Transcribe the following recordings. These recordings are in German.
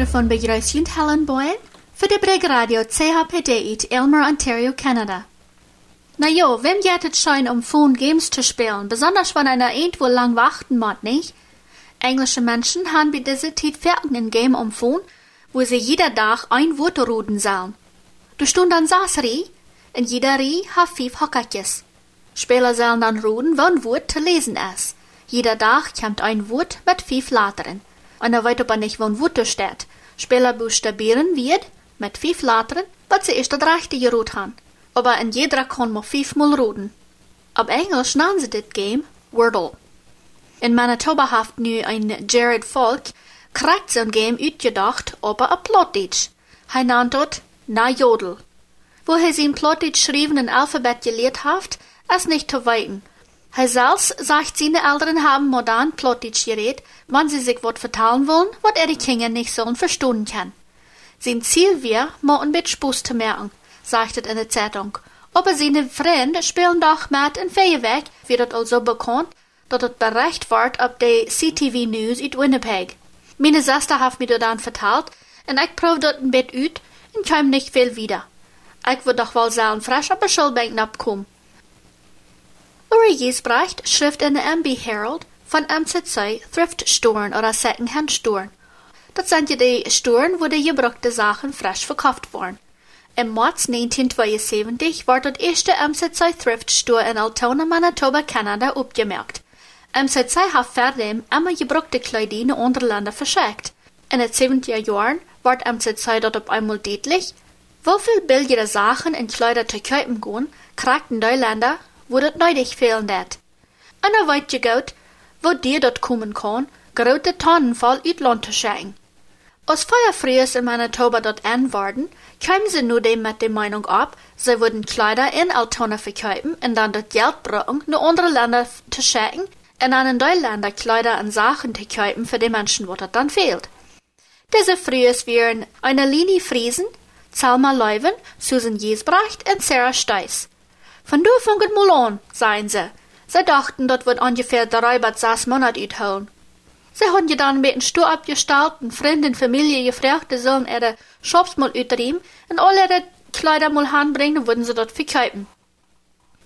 microfoon begrüßt Helen Boyle für die Breg Radio CHPD in Elmer, Ontario, Canada. Na jo, wem jettet schein um Phone Games zu spielen, besonders wenn einer irgendwo lang warten muss, nicht? Englische Menschen haben bei dieser Zeit fertig ein Game um Phone, wo sie jeder Tag ein Wort ruden sollen. Du stund dann saß Rie, in jeder Rie hat fünf Hockertjes. Spieler sollen dann ruden, wann Wort zu lesen ist. Jeder Tag kommt ein Wort mit fünf Lettern. Und er weiß aber nicht, wann Wort steht. Spieler buchstabieren wird, mit fünf Lettern, was sie erst das rechte gerot haben. Aber in jeder kann man fünfmal ruden. Auf Englisch nennen sie das Game Wordle. In Manitoba haft nu ein Jared Volk kriegt zo'n game uitgedacht op een Plotdeutsch. Hij nannt het Na Jodel. Wo hij zijn Plotdeutsch schreven en Alphabet geleerd haft, is nicht zu weiten. Hij zelfs sagt, seine Eltern haben modern Plotdeutsch geredet, wann sie sich wat vertalen wollen, wat ihre Kinder nicht sollen verstehen kann. Sein Ziel wir, mal ein bisschen zu merken, sagt es in der Zeitung. Aber seine Freunde spielen doch mit in Feuerwerk, wird das also bekannt, dat het bericht wordt op de CTV News uit Winnipeg. Meine zuster heeft mir dat dan verteld en ik proef dat een bit uit en kwam niet veel wieder. Ik wil doch wel zelf fresh op de schulbank napkomen. Uri Jesbrecht schrift in de MB Herald van MZC Thrift Storen oder Secondhand Storen. Dat zijn je de storen wo de gebruikte Sachen fresh verkauft worden. Im März 1972 wordt het eerste MZC Thrift Store in Altona, Manitoba, Canada opgemerkt. MZC heeft verder immer naar andere landen verschickt. In het 70er jaren wordt MZC dat op einmal deutlich, wieviel billigere Sachen in Kleider te kopen gaan, krijgt die Länder, wo het neidig fehlen dat. En dan weet je goed, wo dir dat komen kan, grote tonnen vol uitland te schicken. Als Feuerfriers in Manitoba dort anwarden, kamen sie nur dem mit der Meinung ab, sie würden Kleider in Altona verkaufen und dann das Geld brauchen, nur andere Länder zu schicken und an die Länder Kleider und Sachen zu kaufen für die Menschen, wo das dann fehlt. Diese Friers wären eine Lini Friesen, Salma Leuven, Susan Jesbracht und Sarah Steiss. Von du fangen mal an, seien sie. Sie dachten, dort wird ungefähr drei bis sechs Monate uitholen. Sie haben je dann mit dem Stuhl abgestellt und Freunde und Familie gefragt, sie sollen ihre Shops mal uitriemen und all ihre Kleider mal anbringen, würden sie dort verkaufen.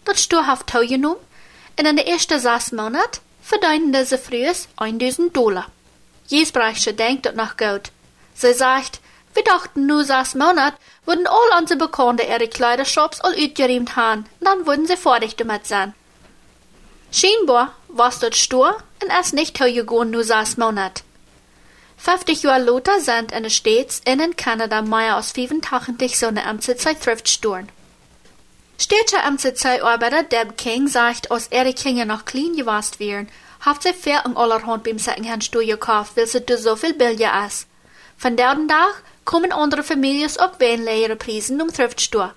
Das Stuhl hat Tau genommen und in den ersten sechs Monaten verdienen diese Frühes 1000 Dollar. Jesbreiche denkt dort nach gut. Sie sagt, wir dachten nur sechs Monate würden all unsere Bekannte ihre Kleidershops all uitgeriemt haben, dann würden sie fertig damit sein. Scheinbar was dort stur und es nicht gegangen nur sechs Monate. 50 Jahre later sind in und in Kanada mehr als 85 so eine MCC Thriftstoren. Städtische MCC-Arbeiter Deb King sagt, als ihre Kinder noch clean gewasst wären, hat sie viel in allerhand beim Secondhand-Store gekauft, weil sie du so viel billiger ist. Von der Tag kommen andere Familien auch weniger Preisen um Thriftstore.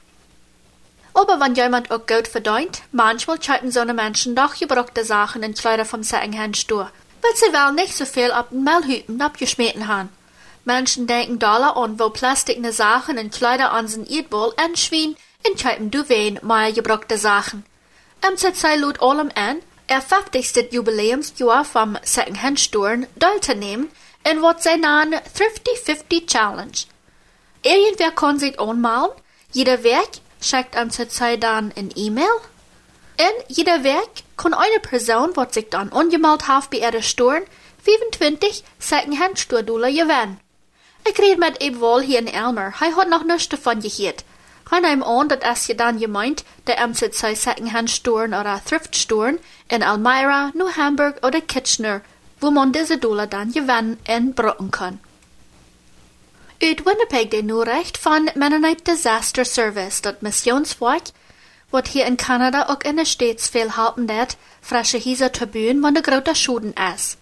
Aber wenn jemand auch Geld verdient, manchmal checken so Menschen doch gebrauchte Sachen in Kleider vom Secondhand-Store, weil sie wel nicht so viel ab den Müllhüten abgeschmissen haben. Menschen denken Dollar an, wo plastikne Sachen in Kleider an den Erdball entschwien, in checken du wen mal gebrauchte Sachen. MZC lud allem an, er 50. Jubiläumsjahr vom Secondhand-Store teilzunehmen, in was sie nennen Thrifty 50 Challenge. Irgendwer kann sich anmalen, jeder Werk schickt MZC dann ein E-Mail. In jeder Werk kann eine Person, was sich dann angemeldet hat bei ihrer Store, 25 Secondhand-Store-Dollar gewinnen. Ich rede mit Ebwohl hier in Elmer, er hat noch nichts davon gehört. Ich nehme an, dass es ja dann gemeint, der MZC Secondhand-Storen oder Thrift-Storen in Elmira, New Hamburg oder Kitchener, wo man diese Dollar dann gewinnen und brauchen kann. Uit Winnipeg de Noorrecht van Mennonite Disaster Service, dat missionswerk, wat hier in Kanada ook in de States veel helpen dat, frische Hieser te buien, wanneer de grote Schuden is.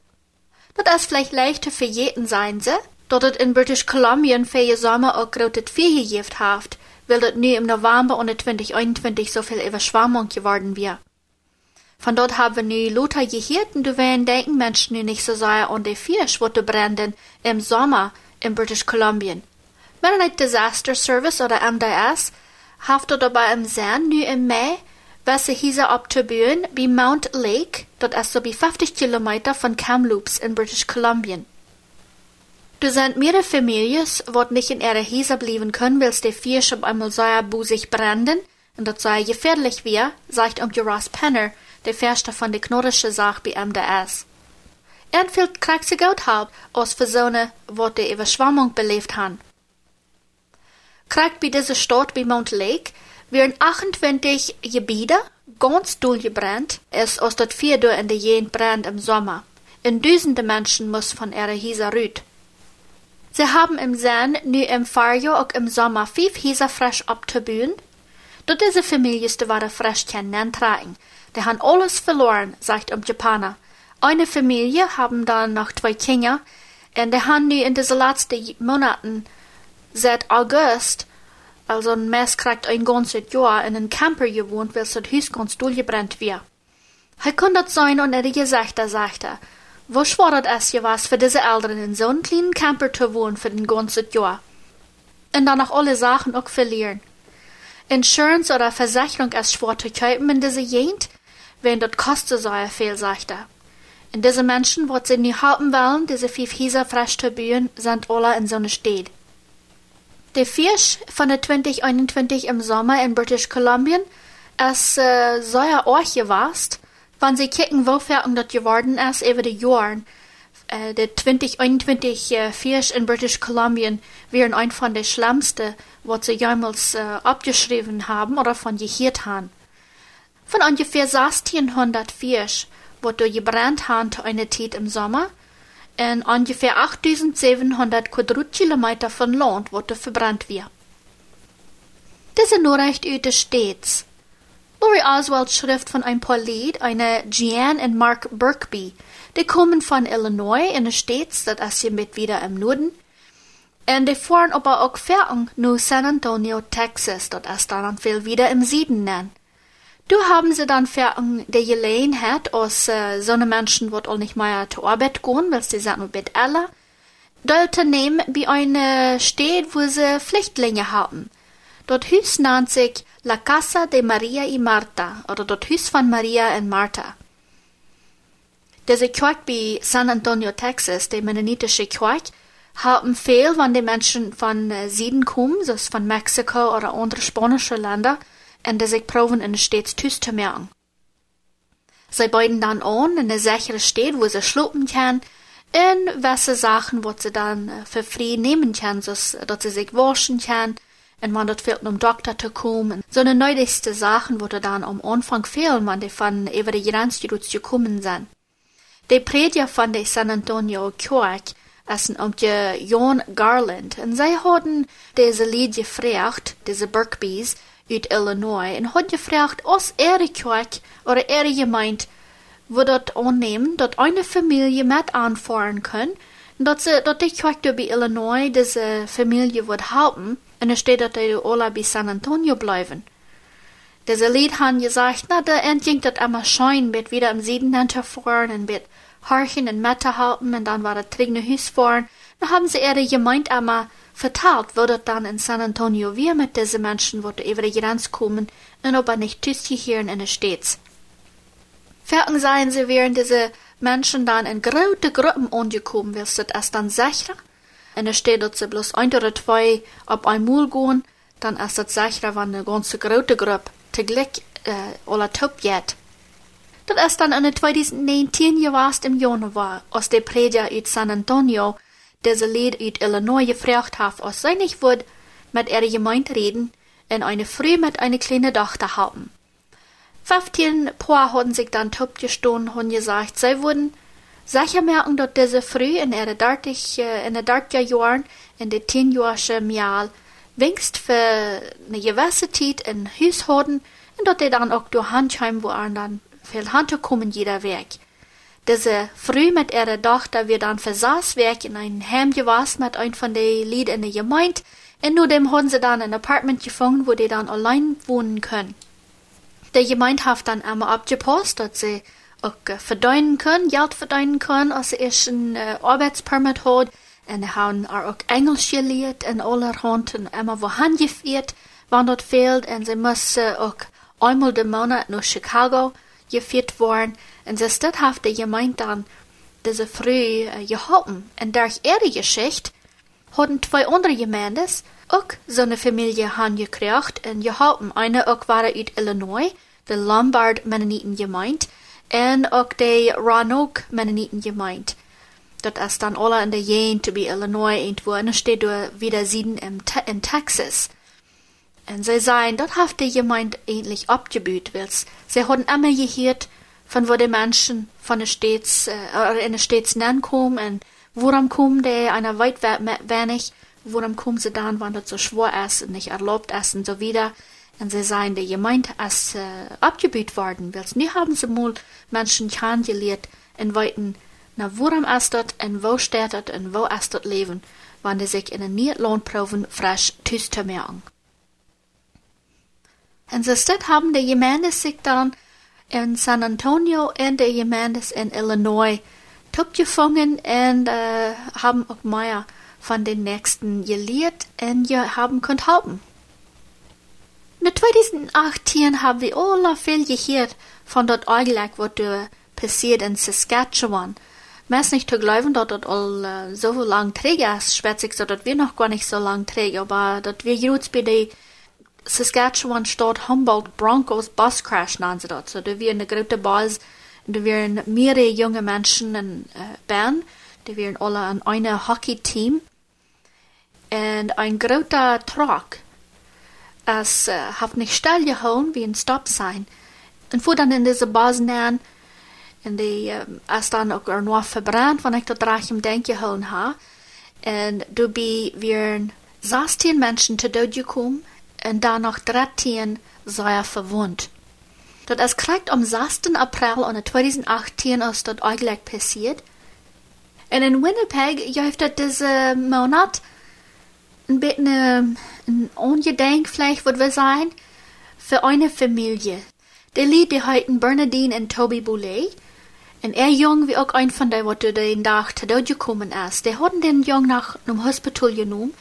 Dat is vielleicht leicht te vergeten zijn ze, dat het in British Columbia veel Sommer ook grote vier gegeven heeft, weil dat nu im November und 2021 so viel Überschwemmung geworden wir. Von dort haben nu Lothar gehört und du werden denken Menschen nu nicht so sehr an die Fisch, wo brennen im Sommer, in British Columbia. Mennonite Disaster Service oder MDS haftet dabei im Sinn nu im Mai, welche hieße abzubühen bei Mount Lake, dort ist so bei 50 Kilometer von Kamloops in British Columbia. Du sind mehrere Families, wat nicht in ihre Häuser blieben können, weil die Fisch auf einmal sehr busig branden, und das sei gefährlich wir, sagt um Ross Penner, der Verster von der knurrische Sach bei MDS. Er viel kriegt sie gut halb, aus für eine, wat die Überschwammung belebt han. Kriegt bei dieser Stadt bei Mount Lake, werden 28 Gebiete ganz durchgebrannt, es aus dort vier durch in der Jen Brand im Sommer. In Duisende Menschen muss von ihrer Häuser rüt. Sie haben im Sinn nu im Fahrjahr auch im Sommer fünf Häuser frisch abzubühen. Dort diese Familie waren frisch kennen tragen. Die haben alles verloren, sagt um Japaner. Eine Familie haben dann noch zwei Kinder, und die haben nu in diesen letzten Monaten, seit August, also Mess kriegt ein ganzes Jahr in einem Camper gewohnt, weil das Haus ganz durchgebrannt wird. Er das sein und er gesagt, sagte, wo schwört es ja was für diese Eltern in so einem kleinen Camper zu wohnen für den ganzen Jahr? Und dann auch alle Sachen auch verlieren. Insurance oder Versicherung ist schwer zu kaufen in dieser Gegend, wenn das kostet so viel, sagt er. Und diese Menschen, die sie nicht haben wollen, diese fünf zu bauen, sind alle in so einer Stadt. Der Fisch von der 2021 im Sommer in British Columbia ist äh, so ja auch gewast, wenn sie kicken, wofür das geworden ist über die Jahren. Äh, der 2021 äh, Fisch in British Columbia wären ein von den schlimmsten, was sie jemals äh, abgeschrieben haben oder von gehört haben. Von ungefähr 1600 Fisch, wo du gebrannt haben zu einer Zeit im Sommer, in ungefähr 8700 Quadratkilometer von Land, du verbrannt wird. Diese Nachricht üte stets. Laurie Oswalds Schrift von ein paar Lied, eine Jeanne und Mark Burkby, die kommen von Illinois in den States, das ist hier mit wieder im Norden. Und die fahren aber auch Fährung nur San Antonio, Texas, das ist dann viel wieder im Süden nennen. Du haben sie dann Fährung, die gelegen hat, aus äh, so eine Menschen, wird auch nicht mehr zur Arbeit gehen, weil sie sind nur mit alle. Dort nehmen bei einer Stadt, wo sie Flüchtlinge haben. Dort Hüs nennt sich La Casa de Maria y Marta, oder dort Hüs von Maria und Martha. Diese Kirche bei San Antonio, Texas, die mennonitische Kirche, haben viel, wenn die Menschen von äh, Süden kommen, so von Mexiko oder andere spanische Länder, und die sich proben in stets Tüs zu merken. Sie beiden dann an in der sichere Stadt, wo sie schlupen können, in welche Sachen, wo sie dann für frei nehmen können, so dass sie sich waschen können, und man dort fehlt, um Doktor zu kommen. So eine neueste Sachen, wo dann am Anfang fehlen, wenn die von über die Grenze gekommen sind. Die Prediger von der San Antonio Kirche essen um die John Garland, und sie hatten diese Lied gefragt, diese Burkbys, uit Illinois en had gevraagd als er kerk oder er gemeint wo dat aannemen dat eine Familie met aanfahren kann, dat ze dat die kerk bij Illinois diese Familie wird halten und es steht, dat die alle bei San Antonio bleiben. Diese Lied han gesagt, na, da entging dat immer schein, wird wieder im Süden hinterfahren und wird horchen und Mette halten und dann war das Trigne Hüs fahren. Dann haben sie ihre gemeint immer, Vertalt wird dann in San Antonio wie mit diesen Menschen, wo über die Grenze kommen und ob er nicht tüstigen in den States. Fertig seien sie, während diese Menschen dann in große Gruppen angekommen, wirst du das dann sicher? Und es steht, dass sie bloß ein oder zwei auf einmal gehen, dann ist das sicher, wenn eine ganze große Gruppe teglich äh, oder top geht. Das ist dann in 2019 gewesen im Januar, aus der Prediger in San Antonio, deze Lied uit Illinois gefragt hat, als zij nicht would mit ihrer Gemeinde reden und eine Früh mit einer kleinen Tochter haben. Fünfzehn Paar haben sich dann top gestohlen und gesagt, sie würden sicher merken, dass diese Früh in ihre dartig, in der dartiger Jahren, in der zehnjährigen Jahr, wenigst für eine gewisse Zeit in Haus haben und dass die dann auch durch Handheim, wo dann viel Hand kommen jeder Weg. Diese Früh mit ihrer Tochter wird dann versaß weg in ein Heim gewesen mit ein von den Lied in der Gemeinde. Und nur dem haben sie dann ein Apartment gefunden, wo die dann allein wohnen können. Der Gemeinde hat dann einmal abgepasst, dass sie auch äh, verdienen können, Geld verdienen können, als sie erst ein äh, Arbeitspermit hat. Und sie haben auch Englisch gelehrt in aller Hand und einmal wohin geführt, wann dort fehlt. Und sie müssen auch einmal den Monat nach Chicago geführt worden. Und ze stadhafte gemeint dann diese früh geholpen. Und durch ihre Geschichte hadden twee andere Gemendes ook zo'n familie han gekriegt en geholpen. Eine ook waren uit Illinois, de Lombard Mennoniten gemeint, en ook de Roanoke Mennoniten gemeint. Dat is dan alle in de Jane bij Illinois irgendwo, en dan steht wieder Te in Texas. En zij zeiden, dat heeft de gemeente abgebüht, wils. Zij hadden immer gehört, von wo die Menschen von der Städts, äh, in der Städts kommen und worum kommen die einer weit wenig, worum kommen sie dann, wenn das so schwer ist und nicht erlaubt ist und so wieder. Und sie sagen, die Gemeinde ist äh, abgebüht worden, weil nie haben sie mal Menschen kennengelernt in weiten, na worum ist das und wo steht das und wo ist das Leben, wenn die sich in den Niedlohnproben frisch tüß zu merken. So haben die Gemeinde sich dann in San Antonio und die Gemeinde in Illinois gefangen und äh, haben auch mehr von den Nächsten gelehrt und ja, haben können helfen. In 2018 haben wir alle viel gehört von dort eigentlich, was passiert in Saskatchewan. Meist nicht zu glauben, dass das all uh, so lang träge ist, schwätzig, so dass wir noch gar nicht so lang träge, aber dass wir jetzt bei der Saskatchewan Stadt Humboldt Broncos Bus Crash nennen sie das. So, da wir eine große Bus, da wären mehrere junge Menschen in äh, Bern, die wären alle an einem Hockey-Team. Und ein großer Truck, es äh, hat nicht stillgehalten wie ein Stop-Sign. Und fuhr dann in diese Bus nähen, und die äh, ist dann auch nur verbrannt, wenn ich das recht im Denken gehalten habe. Und dabei wären 16 Menschen zu Tod gekommen, en dan nog 13 sei er verwund. Dat is correct om 16 april in 2018 is dat eigenlijk passiert. En in Winnipeg heeft dat deze maand een beetje een ongedenk vielleicht, wat we zijn, für eine Familie. Die Lied, die heiten Bernadine und Toby Boulet. En er jong wie auch ein von der, wat den Tag gekommen ist. Die hatten den jong nach einem Hospital genommen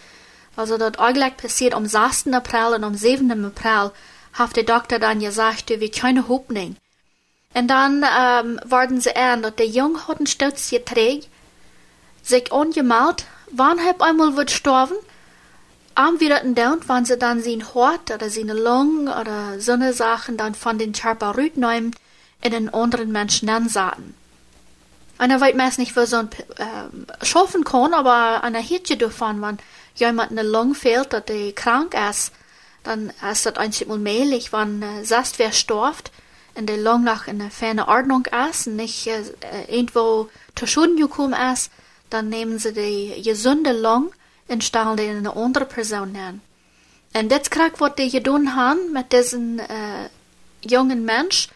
also dat eigenlijk passiert am 6. April und am 7. April, hat der Doktor dann gesagt, wir keine Hoffnung. Und dann ähm, worden sie an, dass der Junge hat einen Sturz geträgt, sich ungemalt, wann hab einmal wird sterben, am wieder in down, wann sie dann sein Hort oder seine Lungen oder so eine Sachen dann von den Körper nehmen in den anderen Menschen ansaten. Einer weiß meist nicht, wo so ein äh, schaffen kann, aber einer Hitche davon, wenn jemand eine Lung fehlt oder die krank ist, dann ist das einmal mählich, wenn äh, sonst wer stirbt und die Lung nach in einer ferne Ordnung ist und nicht äh, irgendwo zu Schulden gekommen ist, dann nehmen sie die gesunde Lung und stellen die in eine andere Person hin. Und das kriegt, was die getan haben mit diesem äh, jungen Mensch,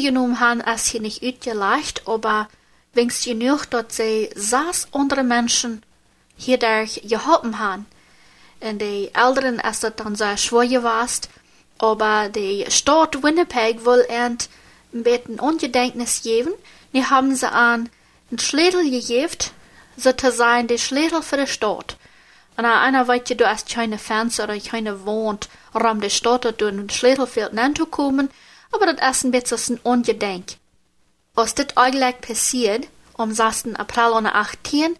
genommen haben, ist hier nicht utgeleicht, aber wenigstens genug, dass sie sechs andere Menschen hierdurch geholfen haben. Und die Älteren ist das dann sehr schwer gewesen, aber die Stadt Winnipeg will ein bisschen Ungedenknis geben. Die haben sie an einen Schlädel gegeben, sein, die Schlädel für die Stadt. Und einer weiß du hast keine Fenster oder keine Wohnt, um die Stadt durch ein Schlädelfeld kommen, aber das ist ein bisschen ein Ungedenk. Was das eigentlich passiert, am 6. April 18,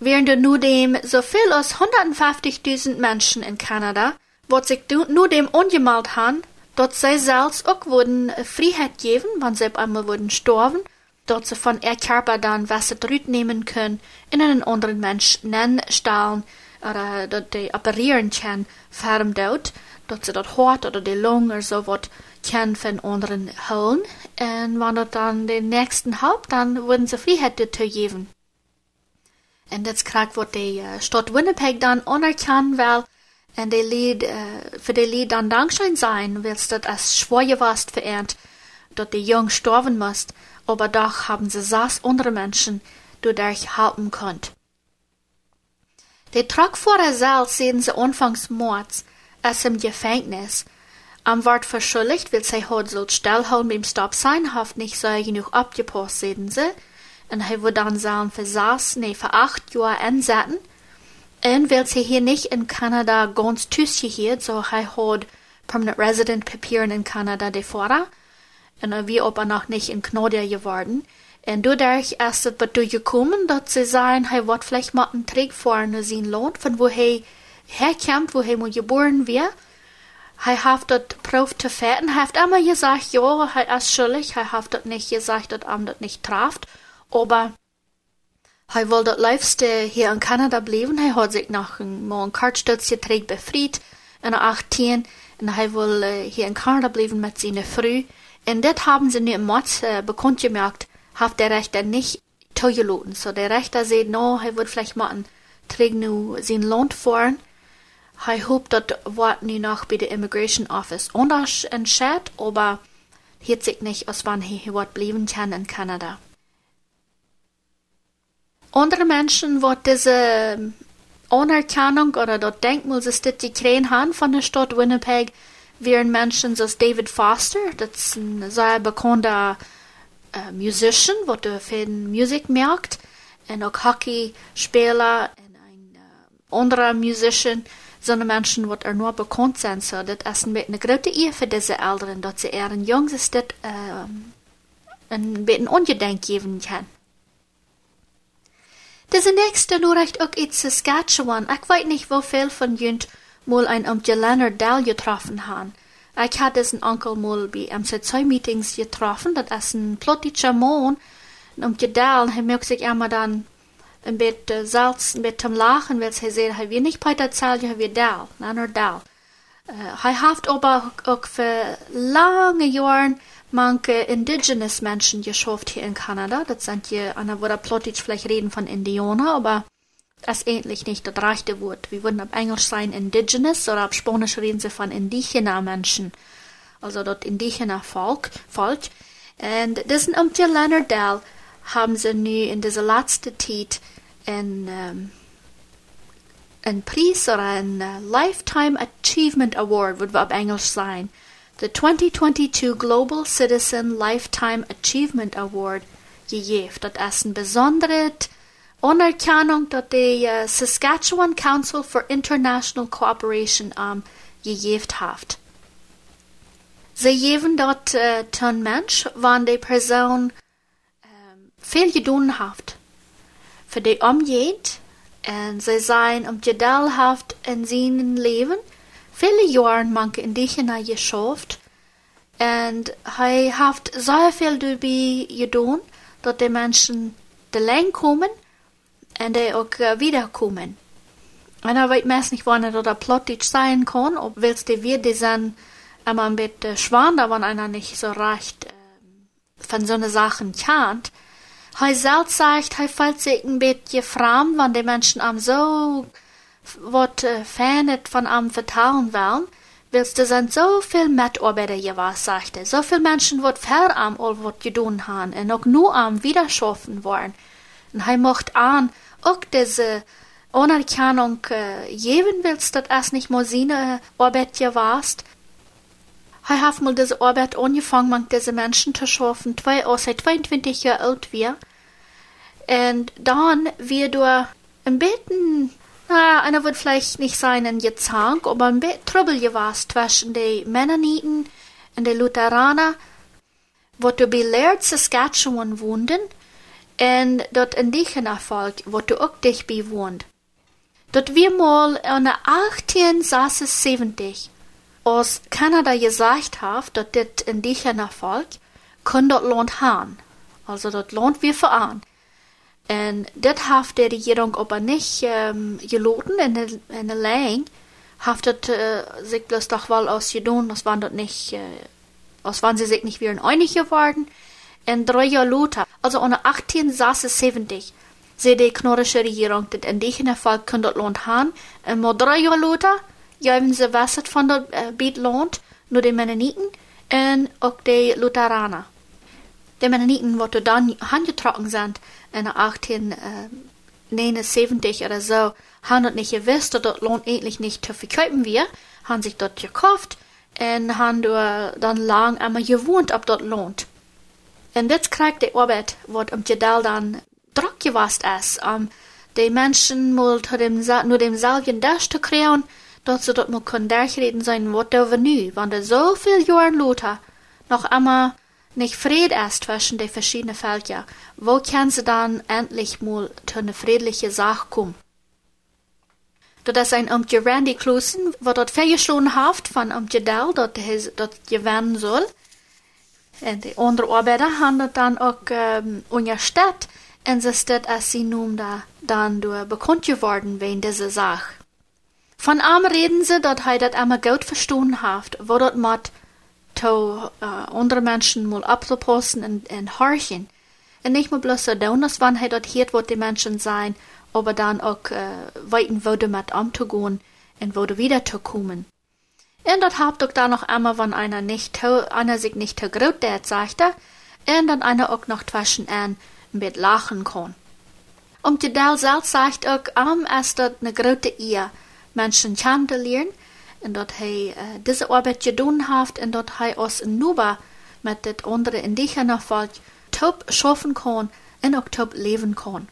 während nur dem so viel als 150.000 Menschen in Kanada, wat sich nur dem ungemalt han, dort sei selbst auch wurden Freiheit geben, wann sie einmal wurden sterben, dort sie von ihr Körper dann Wasser drüt nehmen können, in einen anderen Mensch nennen stellen, oder dort die operieren können, ferm dort, dort sie dort Hort oder die Lunge oder so wat können von anderen holen, und wenn dort dann den nächsten Haupt, dann wurden sie Freiheit dazu geben. En dat krijgt wordt de uh, stad Winnipeg dan anerkannt wel. En de lied, uh, für de lied dan dankschein sein, weil dat als schwer was verehrt, dat de jung sterben musst, aber doch haben sie sechs andere Menschen, die dich helfen könnt. Der Truckfahrer selbst sehen sie anfangs mords, als im Gefängnis. Am Wort verschuldigt, weil sie hat so stillhalten beim Stop sein, haft nicht so genug abgepasst, sehen sie en hij wordt dan zijn voor zes, nee, voor acht jaar inzetten. En wil ze hier niet in Canada ganz toegeheerd, so hij had permanent resident papieren in Canada de fora. En wie ob er noch nicht in Canada geworden. En dadurch ist es dazu gekommen, dass sie sagen, hij wordt vielleicht mal einen Trick vorne zijn Land, von wo hij herkommt, wo hij mal geboren wird. Hij heeft dat proef te fetten. Hij heeft immer gesagt, ja, hij is schuldig. Hij heeft dat nicht gesagt, dat hem dat nicht trafft. Aber hij wil dat liefste hier in Kanada blijven. Hij had zich nog een, mal een kartstutz getrekt befried in 18. En hij wil uh, hier in Kanada blijven met zijn vrouw. En dit hebben ze nu in Mats uh, bekend gemaakt. Heeft der Rechter nicht toegelaten. So der Rechter sagt, no, hij wil vielleicht mal een Träg nu zijn Land fahren. Hij hoopt dat wordt nu nog bij de Immigration Office anders entscheidt, aber hielt sich nicht, als wann hij wordt blijven kann in Kanada. Andere Menschen, wat diese Anerkennung oder dat Denkmalsystem gekriegt haben von der Stadt Winnipeg, wären Menschen als David Foster, das ist ein sehr bekannter uh, musician, wat de veel muziek maakt, en ook hockeyspeler en een uh, andere musician, zijn mensen wat er nur bekend zijn. So, dat is een beetje een grote eer voor deze ouderen, dat ze er een jongens dit uh, een beetje ongedenk geven kan. Deze nächste ook iets Saskatchewan. Ik weet niet hoeveel van jullie mal ein Amtje Leonard Dell getroffen haben. Ich hatte diesen Onkel mal bei MC2-Meetings getroffen. Das ist ein plottischer Mann. Und Gedal, er möchte sich immer dann ein bisschen Salz, ein bisschen lachen, weil er sagt, er will nicht Peter erzählen, er will Dal, Leonard Dal. Uh, er hat aber auch für lange Jahre manche indigenous Menschen geschafft hier in Kanada. Das sind hier, einer würde plottisch vielleicht reden von Indianer, aber das endlich nicht das rechte Wort. Wir würden auf Englisch sein indigenous oder auf Spanisch reden sie von indigener Menschen. Also dort indigener Volk, Volk. Und diesen Umtje Leonard Dell haben sie nu in dieser letzten Zeit ein, um, ein Preis oder ein uh, Lifetime Achievement Award, würde auf Englisch sein. The 2022 Global Citizen Lifetime Achievement Award gegeben. Das ist ein besonderes Anerkennung dat de uh, Saskatchewan Council for International Cooperation um, gegeben hat. Sie geben dort uh, ten Mensch, wann die Person um, viel getan hat für die Umgeht und sie seien um gedelhaft in seinem Leben viele Jahre manche Indigener geschafft und er hat sehr viel dabei getan, dass die Menschen de Länge kommen en de ook uh, wiederkommen. En dan weet meest niet wanneer dat plottig sein kann, ob willst du wieder sein, immer ein bisschen schwanger, wenn einer nicht so recht äh, von so ne Sachen kennt. Hij selbst sagt, hij fühlt sich ein bisschen fremd, wenn die Menschen am so wat äh, fernet von am vertrauen wollen. Willst du sind so viel Mitarbeiter gewesen, sagt er. So viele Menschen, wat ver am all wat gedun haben, und auch nur am wiederschaffen wollen. Und hij mocht an, auch diese Anerkennung äh, geben willst, dass es nicht mal seine Arbeit warst. Er hat mal diese Arbeit angefangen, mit diese Menschen zu schaffen, zwei, als er 22 Jahre alt war. Und dann wird er ein bisschen, na, einer wird vielleicht nicht ein Gezank, aber ein bisschen Trouble gewesen zwischen den Mennoniten und den Lutheraner, wo du bei Laird Saskatchewan wohnten, en dat indigene volk wat du ook dichtbij woont. Dat wir mal in 1876 aus Kanada gesagt hat, dat dit indigene volk kon dat land haben. Also dat land wir veran. En dit heeft de regering aber nicht ähm, geloten in de, in lijn. Heeft het uh, sich bloß doch wel ausgedaan, als waren uh, als waren sie sich nicht wieder einig geworden en drei Jahre later, also in 1876, zei de knorrische regering dat indigene volk kon dat land haben. En maar drei Jahre later, gaven ze wasset van dat uh, beet land naar de Mennoniten en ook de Lutheraner. De Mennoniten, wat dan aangetrokken zijn in 1879 oder so, haben dat nicht gewusst, dat dat land endlich nicht zu verkaufen wir, haben sich dort gekauft en haben dann lang einmal gewohnt auf dat land. En dit krijgt de arbeid wat om Jadal dan druk gewast is, om de mensen moet dem, nur demselben das krijgen, dat ze dat moet kunnen dergereden zijn wat over nu, want er zoveel jaren later nog immer nicht Fried erst zwischen den verschiedenen Völkern, wo kann sie dann endlich mal zu einer friedlichen Sache kommen? Dat is een omtje Randy Kloesen, wat dat vergesloten heeft van omtje Del, dat hij dat gewinnen zal. En de andere arbeider dat dan ook um, ondersteunt. En ze staat als sie da, dan door bekannt geworden wegen dieser Sache. Von am reden sie, dat hij dat einmal gut heeft, wo dat mat to uh, andere Menschen mal abzupassen und, und horchen. Und nicht mal bloß so down, wann hij dat hiert, wat die Menschen sein, aber dann auch äh, weiten würde mit umzugehen und würde wieder zu kommen. Und das habt auch da noch einmal, wenn einer nicht, einer sich nicht zu groß der sagte, und dann einer auch noch zwischen ein mit lachen kann. Um die Dal selbst sagt auch, am ist das eine große Ehe, Menschen kennenzulernen, und dort hij äh, diese Arbeit getan hat, und dort hij aus Nuba mit das andere indigene Volk top schaffen kann und auch top leben kann.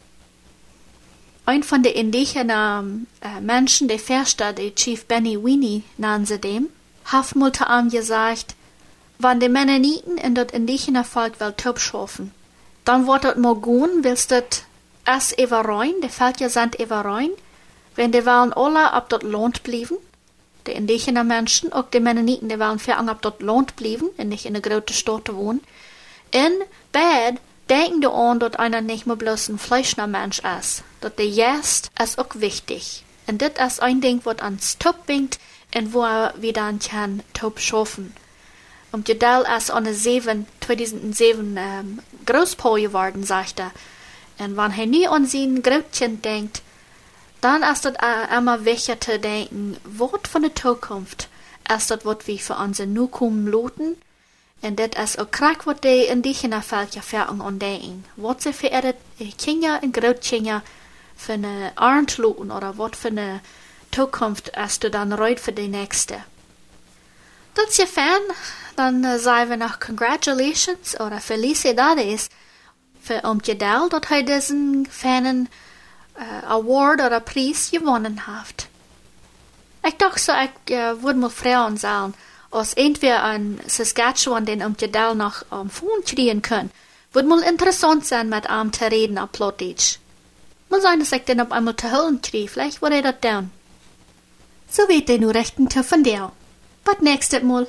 Ein von den indigenen äh, Menschen, der Versta, der Chief Benny Winnie, nannen sie dem, hat am gesagt, wenn die Mennoniten in das indigene Volk will top schaffen, dann wird das morgen, willst das es everoin, der Völker sind everoin, wenn die wollen alle ab dort Land blieben, die indigenen Menschen, auch die Mennoniten, die wollen für ab dort Land blieben, und nicht in der großen Stadt wohnen, in bed denken du an, dass einer nicht mehr bloß ein fleischner Mensch ist. Dat de jest ist auch wichtig. Und das ist ein Ding, was ans Top bringt und wo er wieder an kann Top schaffen. Und die Dell ist an 7, 2007 ähm, Großpaul geworden, sagt er. Und wenn er nie an sein Grötchen denkt, dann ist das äh, immer wichtig zu denken, was von der Zukunft ist das, was wir für unsere Zukunft loten en dit is ook krak wat de indigene veltje verang ontdekken. Wat ze verder Kinder en Grootkinder für eine Arntloten oder wat für eine Zukunft hast du dann reut für die nächste. Das je fan, dann äh, sagen wir noch Congratulations oder Felicidades für um Jedel, dass er diesen Fanen äh, Award oder Preis gewonnen hat. Ich dachte ich äh, würde mal fragen sagen, als entweder an Saskatchewan den um Jedel noch am Phone kriegen können, würde mal interessant sein, mit ihm zu reden auf Plattdeutsch. Mal sein, dass ich den auf einmal zu holen kriege, vielleicht wurde er das down. So wird er nur rechten von der. But next it mal.